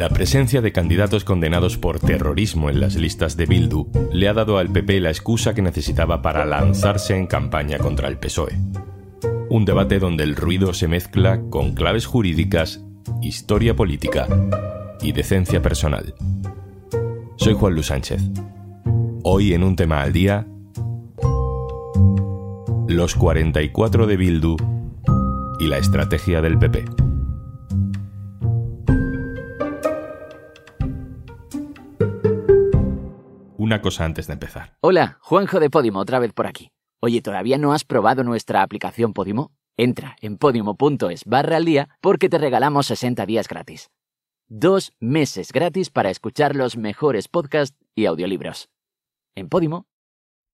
La presencia de candidatos condenados por terrorismo en las listas de Bildu le ha dado al PP la excusa que necesitaba para lanzarse en campaña contra el PSOE. Un debate donde el ruido se mezcla con claves jurídicas, historia política y decencia personal. Soy Juan Luis Sánchez. Hoy en un tema al día, los 44 de Bildu y la estrategia del PP. Una cosa antes de empezar. Hola, Juanjo de Podimo, otra vez por aquí. Oye, ¿todavía no has probado nuestra aplicación Podimo? Entra en podimo.es barra al día porque te regalamos 60 días gratis. Dos meses gratis para escuchar los mejores podcasts y audiolibros. En Podimo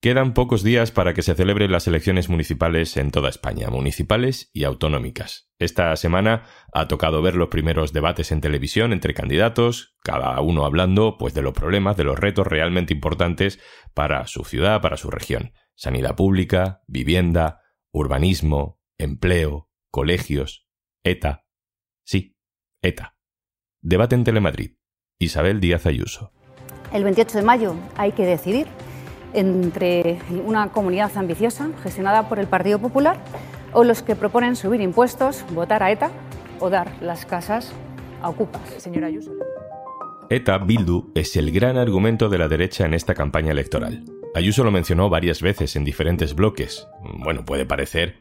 Quedan pocos días para que se celebren las elecciones municipales en toda España, municipales y autonómicas. Esta semana ha tocado ver los primeros debates en televisión entre candidatos, cada uno hablando pues de los problemas, de los retos realmente importantes para su ciudad, para su región. Sanidad pública, vivienda, urbanismo, empleo, colegios, ETA. Sí, ETA. Debate en Telemadrid. Isabel Díaz Ayuso. El 28 de mayo hay que decidir entre una comunidad ambiciosa gestionada por el Partido Popular o los que proponen subir impuestos, votar a ETA o dar las casas a Ocupas. Señora Ayuso. ETA Bildu es el gran argumento de la derecha en esta campaña electoral. Ayuso lo mencionó varias veces en diferentes bloques. Bueno, puede parecer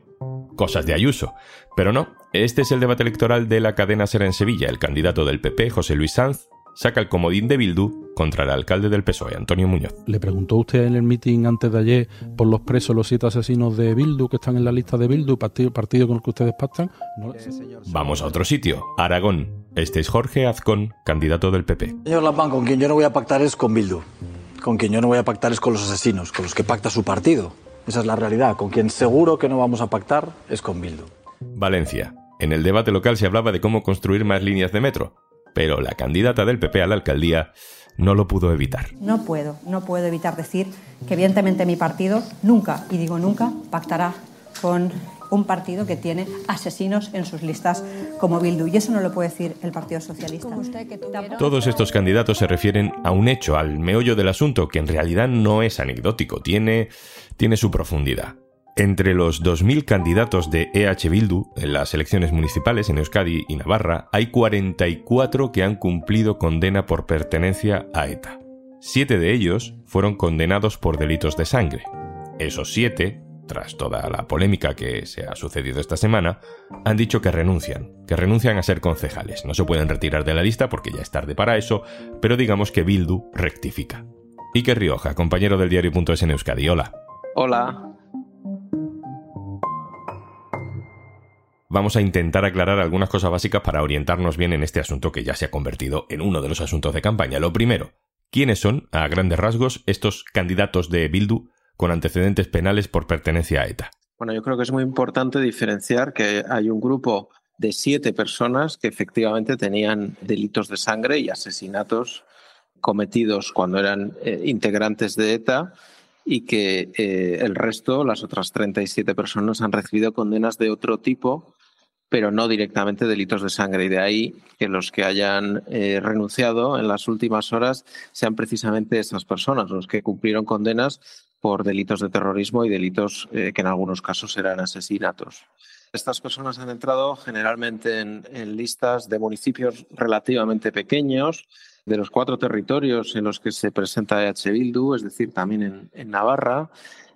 cosas de Ayuso, pero no. Este es el debate electoral de la cadena Ser en Sevilla. El candidato del PP, José Luis Sanz, saca el comodín de Bildu contra el alcalde del PSOE, Antonio Muñoz. ¿Le preguntó usted en el mitin antes de ayer por los presos, los siete asesinos de Bildu que están en la lista de Bildu, partido, partido con el que ustedes pactan? Vamos a otro sitio, Aragón. Este es Jorge Azcón, candidato del PP. Señor Lampán, con quien yo no voy a pactar es con Bildu. Con quien yo no voy a pactar es con los asesinos, con los que pacta su partido. Esa es la realidad. Con quien seguro que no vamos a pactar es con Bildu. Valencia. En el debate local se hablaba de cómo construir más líneas de metro pero la candidata del PP a la alcaldía no lo pudo evitar. No puedo, no puedo evitar decir que evidentemente mi partido nunca, y digo nunca, pactará con un partido que tiene asesinos en sus listas como Bildu. Y eso no lo puede decir el Partido Socialista. Todos estos candidatos se refieren a un hecho, al meollo del asunto, que en realidad no es anecdótico, tiene, tiene su profundidad. Entre los 2.000 candidatos de EH Bildu en las elecciones municipales en Euskadi y Navarra, hay 44 que han cumplido condena por pertenencia a ETA. Siete de ellos fueron condenados por delitos de sangre. Esos siete, tras toda la polémica que se ha sucedido esta semana, han dicho que renuncian, que renuncian a ser concejales. No se pueden retirar de la lista porque ya es tarde para eso, pero digamos que Bildu rectifica. Iker Rioja, compañero del diario.es en Euskadi. Hola. Hola. Vamos a intentar aclarar algunas cosas básicas para orientarnos bien en este asunto que ya se ha convertido en uno de los asuntos de campaña. Lo primero, ¿quiénes son, a grandes rasgos, estos candidatos de Bildu con antecedentes penales por pertenencia a ETA? Bueno, yo creo que es muy importante diferenciar que hay un grupo de siete personas que efectivamente tenían delitos de sangre y asesinatos cometidos cuando eran eh, integrantes de ETA y que eh, el resto, las otras 37 personas, han recibido condenas de otro tipo pero no directamente delitos de sangre. Y de ahí que los que hayan eh, renunciado en las últimas horas sean precisamente esas personas, los que cumplieron condenas por delitos de terrorismo y delitos eh, que en algunos casos eran asesinatos. Estas personas han entrado generalmente en, listas de municipios relativamente pequeños, de los cuatro territorios en los que se presenta EH Bildu, es decir, también en Navarra,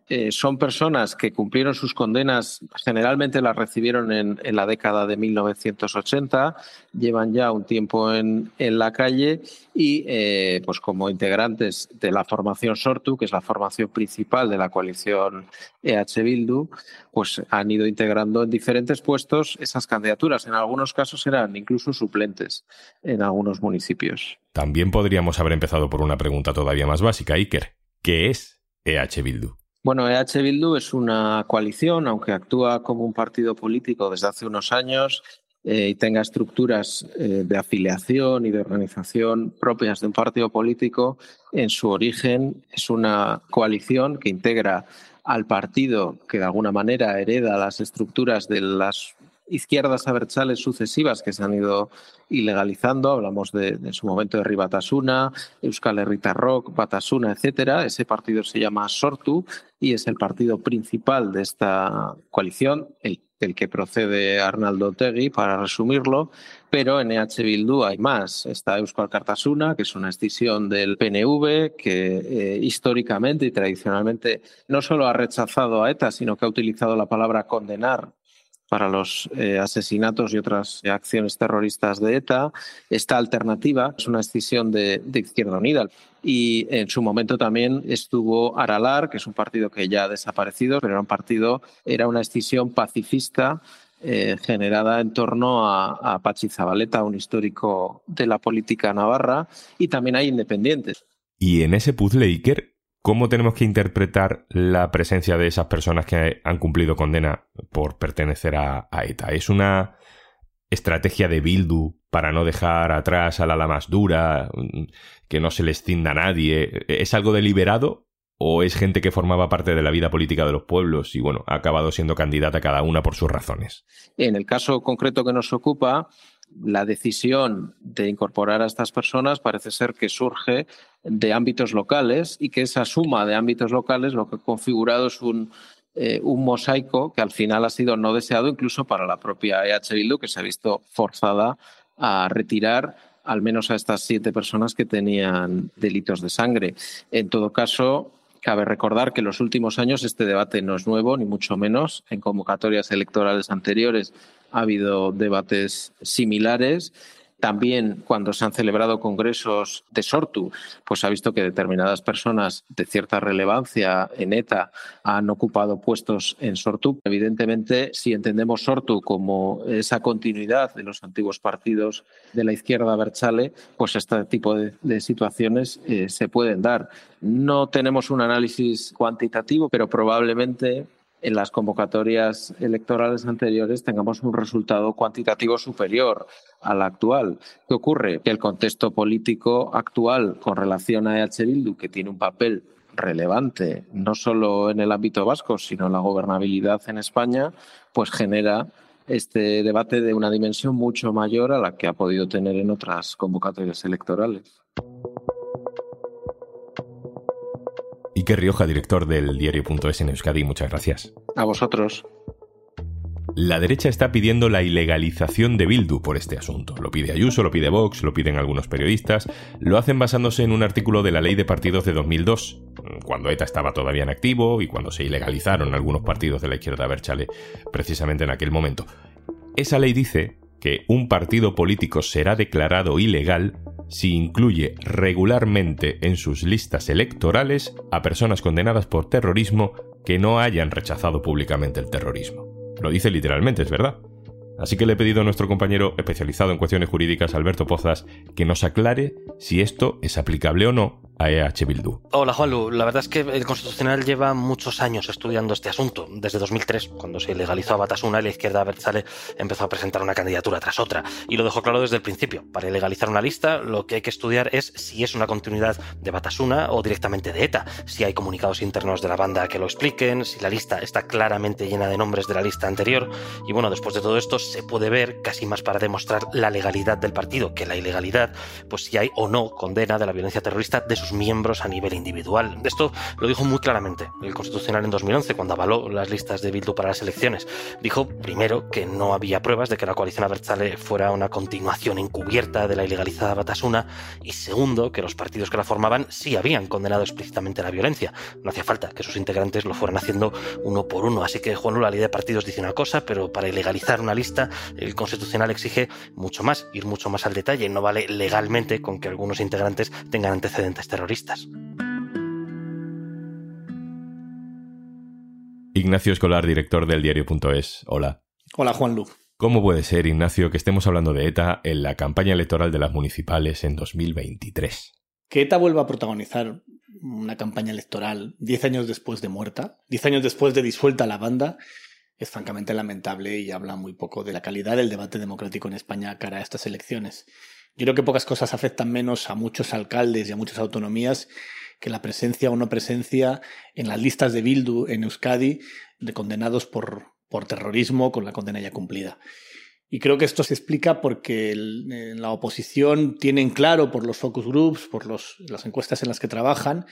eh, son personas que cumplieron sus condenas, generalmente las recibieron en, la década de 1980, llevan ya un tiempo en, la calle y, eh, pues como integrantes de la formación Sortu, que es la formación principal de la coalición EH Bildu, pues han ido integrando en diferentes puestos esas candidaturas. En algunos casos eran incluso suplentes en algunos municipios. También podríamos haber empezado por una pregunta todavía más básica, Iker. ¿Qué es EH Bildu? Bueno, EH Bildu es una coalición, aunque actúa como un partido político desde hace unos años eh, y tenga estructuras eh, de afiliación y de organización propias de un partido político, en su origen es una coalición que integra al partido que de alguna manera hereda las estructuras de las izquierdas abertzales sucesivas que se han ido ilegalizando. Hablamos de, en su momento de Ribatasuna, Euskal Herritarrok, Batasuna, etcétera. Ese partido se llama Sortu y es el partido principal de esta coalición, el del que procede Arnaldo Tegui, para resumirlo, pero en EH Bildu hay más. Está Euskal Cartasuna, que es una escisión del PNV, que eh, históricamente y tradicionalmente no solo ha rechazado a ETA, sino que ha utilizado la palabra condenar para los eh, asesinatos y otras acciones terroristas de ETA. Esta alternativa es una escisión de, de, Izquierda Unida. Y en su momento también estuvo Aralar, que es un partido que ya ha desaparecido, pero era un partido, era una escisión pacifista eh, generada en torno a, a Pachi Zabaleta, un histórico de la política navarra, y también hay independientes. Y en ese puzzle, Iker, ¿Cómo tenemos que interpretar la presencia de esas personas que han cumplido condena por pertenecer a, ETA? ¿Es una estrategia de Bildu para no dejar atrás a la más dura, que no se les cinda a nadie? ¿Es algo deliberado o es gente que formaba parte de la vida política de los pueblos y bueno, ha acabado siendo candidata cada una por sus razones? En el caso concreto que nos ocupa, la decisión de incorporar a estas personas parece ser que surge de ámbitos locales y que esa suma de ámbitos locales lo que ha configurado es un, eh, mosaico que al final ha sido no deseado incluso para la propia EH Bildu, que se ha visto forzada a retirar al menos a estas siete personas que tenían delitos de sangre. En todo caso, Cabe recordar que en los últimos años este debate no es nuevo, ni mucho menos. En convocatorias electorales anteriores ha habido debates similares también cuando se han celebrado congresos de Sortu, pues ha visto que determinadas personas de cierta relevancia en ETA han ocupado puestos en Sortu. Evidentemente, si entendemos Sortu como esa continuidad de los antiguos partidos de la izquierda Berchale, pues este tipo de, situaciones eh, se pueden dar. No tenemos un análisis cuantitativo, pero probablemente en las convocatorias electorales anteriores tengamos un resultado cuantitativo superior al actual. ¿Qué ocurre? Que el contexto político actual con relación a EH Bildu, que tiene un papel relevante no solo en el ámbito vasco, sino en la gobernabilidad en España, pues genera este debate de una dimensión mucho mayor a la que ha podido tener en otras convocatorias electorales. Iker Rioja, director del diario.es en Euskadi, muchas gracias. A vosotros. La derecha está pidiendo la ilegalización de Bildu por este asunto. Lo pide Ayuso, lo pide Vox, lo piden algunos periodistas. Lo hacen basándose en un artículo de la Ley de Partidos de 2002, cuando ETA estaba todavía en activo y cuando se ilegalizaron algunos partidos de la izquierda Berchale, precisamente en aquel momento. Esa ley dice que un partido político será declarado ilegal si incluye regularmente en sus listas electorales a personas condenadas por terrorismo que no hayan rechazado públicamente el terrorismo. Lo dice literalmente, es verdad. Así que le he pedido a nuestro compañero especializado en cuestiones jurídicas, Alberto Pozas, que nos aclare si esto es aplicable o no a EH Bildu. Hola Juanlu, la verdad es que el Constitucional lleva muchos años estudiando este asunto, desde 2003, cuando se legalizó a Batasuna la izquierda Berzale empezó a presentar una candidatura tras otra, y lo dejó claro desde el principio. Para legalizar una lista, lo que hay que estudiar es si es una continuidad de Batasuna o directamente de ETA, si hay comunicados internos de la banda que lo expliquen, si la lista está claramente llena de nombres de la lista anterior, y bueno, después de todo esto se puede ver, casi más para demostrar la legalidad del partido que la ilegalidad, pues si hay o no condena de la violencia terrorista de miembros a nivel individual. Esto lo dijo muy claramente el Constitucional en 2011 cuando avaló las listas de Bildu para las elecciones. Dijo, primero, que no había pruebas de que la coalición Abertzale fuera una continuación encubierta de la ilegalizada Batasuna y segundo, que los partidos que la formaban sí habían condenado explícitamente la violencia. No hacía falta que sus integrantes lo fueran haciendo uno por uno. Así que Juan la ley de partidos dice una cosa, pero para ilegalizar una lista el Constitucional exige mucho más, ir mucho más al detalle. No vale legalmente con que algunos integrantes tengan antecedentes terroristas. Ignacio Escolar, director del diario.es. Hola. Hola, Juan Lu. ¿Cómo puede ser, Ignacio, que estemos hablando de ETA en la campaña electoral de las municipales en 2023? Que ETA vuelva a protagonizar una campaña electoral diez años después de muerta, diez años después de disuelta la banda, es francamente lamentable y habla muy poco de la calidad del debate democrático en España cara a estas elecciones. Yo creo que pocas cosas afectan menos a muchos alcaldes y a muchas autonomías que la presencia o no presencia en las listas de Bildu en Euskadi de condenados por, por terrorismo con la condena ya cumplida. Y creo que esto se explica porque en la oposición tienen claro por los focus groups, por las encuestas en las que trabajan,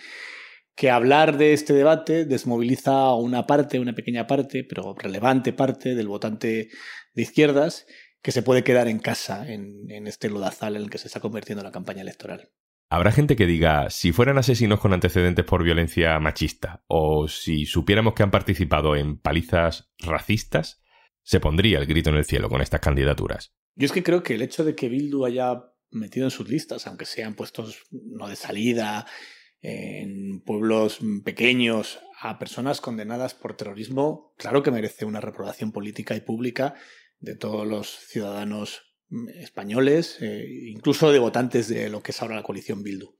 que hablar de este debate desmoviliza a una parte, una pequeña parte, pero relevante parte del votante de izquierdas que se puede quedar en casa en, en este lodazal en el que se está convirtiendo la campaña electoral. Habrá gente que diga, si fueran asesinos con antecedentes por violencia machista, o si supiéramos que han participado en palizas racistas, se pondría el grito en el cielo con estas candidaturas. Yo es que creo que el hecho de que Bildu haya metido en sus listas, aunque sean puestos no de salida, en pueblos pequeños, a personas condenadas por terrorismo, claro que merece una reprobación política y pública de todos los ciudadanos españoles, eh, incluso de votantes de lo que es ahora la coalición Bildu.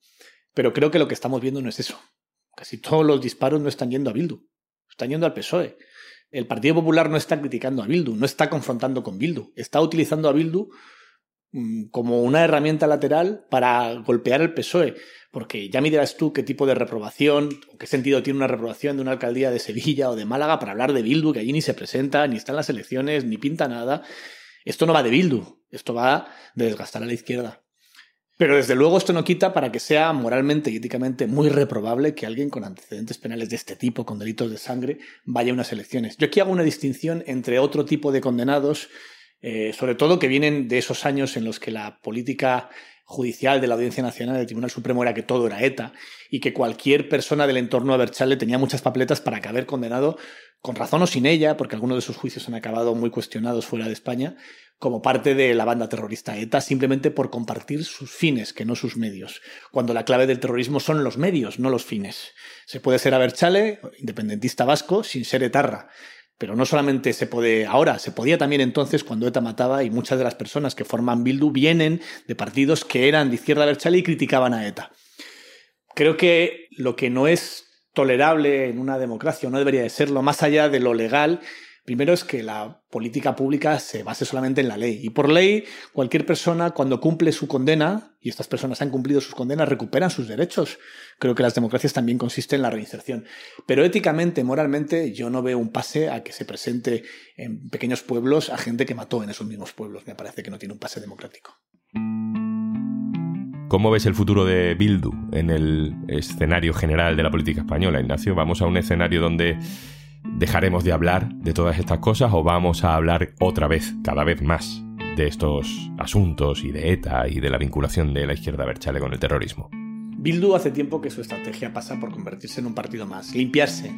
Pero creo que lo que estamos viendo no es eso. Casi todos los disparos no están yendo a Bildu, están yendo al PSOE. El Partido Popular no está criticando a Bildu, no está confrontando con Bildu, está utilizando a Bildu mm, como una herramienta lateral para golpear al PSOE. Porque ya me dirás tú qué tipo de reprobación o qué sentido tiene una reprobación de una alcaldía de Sevilla o de Málaga para hablar de Bildu, que allí ni se presenta, ni está en las elecciones, ni pinta nada. Esto no va de Bildu, esto va de desgastar a la izquierda. Pero desde luego esto no quita para que sea moralmente y éticamente muy reprobable que alguien con antecedentes penales de este tipo, con delitos de sangre, vaya a unas elecciones. Yo aquí hago una distinción entre otro tipo de condenados, eh, sobre todo que vienen de esos años en los que la política judicial de la Audiencia Nacional del Tribunal Supremo era que todo era ETA y que cualquier persona del entorno de Berchale tenía muchas papeletas para que haber condenado, con razón o sin ella, porque algunos de sus juicios han acabado muy cuestionados fuera de España, como parte de la banda terrorista ETA simplemente por compartir sus fines, que no sus medios, cuando la clave del terrorismo son los medios, no los fines. Se puede ser Aberchale, independentista vasco, sin ser etarra. Pero no solamente se puede ahora, se podía también entonces cuando ETA mataba y muchas de las personas que forman Bildu vienen de partidos que eran de izquierda Aberchale y criticaban a ETA. Creo que lo que no es tolerable en una democracia, no debería de serlo, más allá de lo legal, Primero es que la política pública se base solamente en la ley. Y por ley, cualquier persona cuando cumple su condena, y estas personas han cumplido sus condenas, recuperan sus derechos. Creo que las democracias también consisten en la reinserción. Pero éticamente, moralmente, yo no veo un pase a que se presente en pequeños pueblos a gente que mató en esos mismos pueblos. Me parece que no tiene un pase democrático. ¿Cómo ves el futuro de Bildu en el escenario general de la política española, Ignacio? Vamos a un escenario donde dejaremos de hablar de todas estas cosas o vamos a hablar otra vez, cada vez más, de estos asuntos y de ETA y de la vinculación de la izquierda berchale con el terrorismo. Bildu hace tiempo que su estrategia pasa por convertirse en un partido más, limpiarse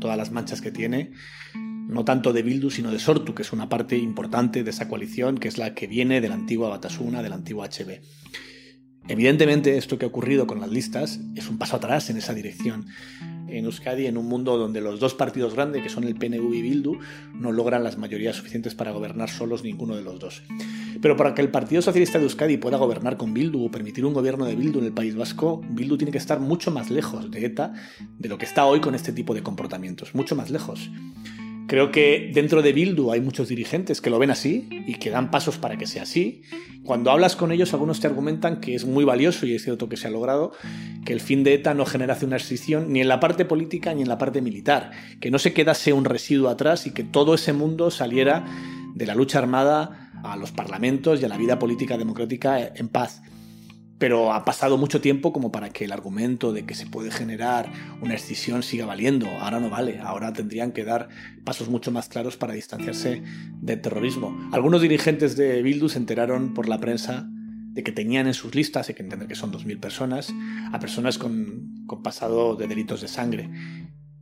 todas las manchas que tiene, no tanto de Bildu sino de Sortu, que es una parte importante de esa coalición, que es la que viene de la antigua Batasuna, de la antigua HB. Evidentemente, esto que ha ocurrido con las listas es un paso atrás en esa dirección en Euskadi en un mundo donde los dos partidos grandes, que son el PNV y Bildu, no logran las mayorías suficientes para gobernar solos ninguno de los dos. Pero para que el Partido Socialista de Euskadi pueda gobernar con Bildu o permitir un gobierno de Bildu en el País Vasco, Bildu tiene que estar mucho más lejos de ETA de lo que está hoy con este tipo de comportamientos, mucho más lejos. Creo que dentro de Bildu hay muchos dirigentes que lo ven así y que dan pasos para que sea así. Cuando hablas con ellos, algunos te argumentan que es muy valioso, y es cierto que se ha logrado, que el fin de ETA no generase una extinción ni en la parte política ni en la parte militar, que no se quedase un residuo atrás y que todo ese mundo saliera de la lucha armada a los parlamentos y a la vida política democrática en paz pero ha pasado mucho tiempo como para que el argumento de que se puede generar una escisión siga valiendo. Ahora no vale, ahora tendrían que dar pasos mucho más claros para distanciarse del terrorismo. Algunos dirigentes de Bildu se enteraron por la prensa de que tenían en sus listas, hay que entender que son 2.000 personas, a personas con, con pasado de delitos de sangre.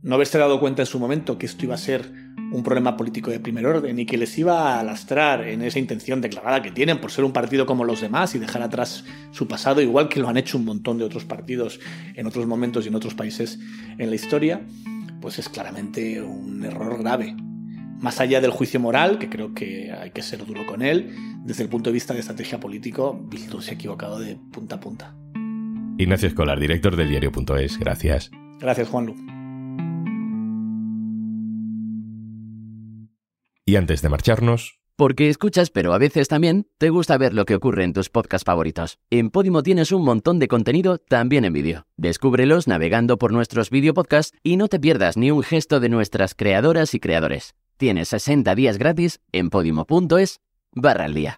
No haberse dado cuenta en su momento que esto iba a ser un problema político de primer orden y que les iba a lastrar en esa intención declarada que tienen por ser un partido como los demás y dejar atrás su pasado, igual que lo han hecho un montón de otros partidos en otros momentos y en otros países en la historia, pues es claramente un error grave. Más allá del juicio moral, que creo que hay que ser duro con él, desde el punto de vista de estrategia político, Bildu se ha equivocado de punta a punta. Ignacio Escolar, director del diario.es, gracias. Gracias, Juanlu. Y antes de marcharnos... Porque escuchas, pero a veces también te gusta ver lo que ocurre en tus podcasts favoritos. En Podimo tienes un montón de contenido también en vídeo. Descúbrelos navegando por nuestros vídeo podcasts y no te pierdas ni un gesto de nuestras creadoras y creadores. Tienes 60 días gratis en podimo.es barra al día.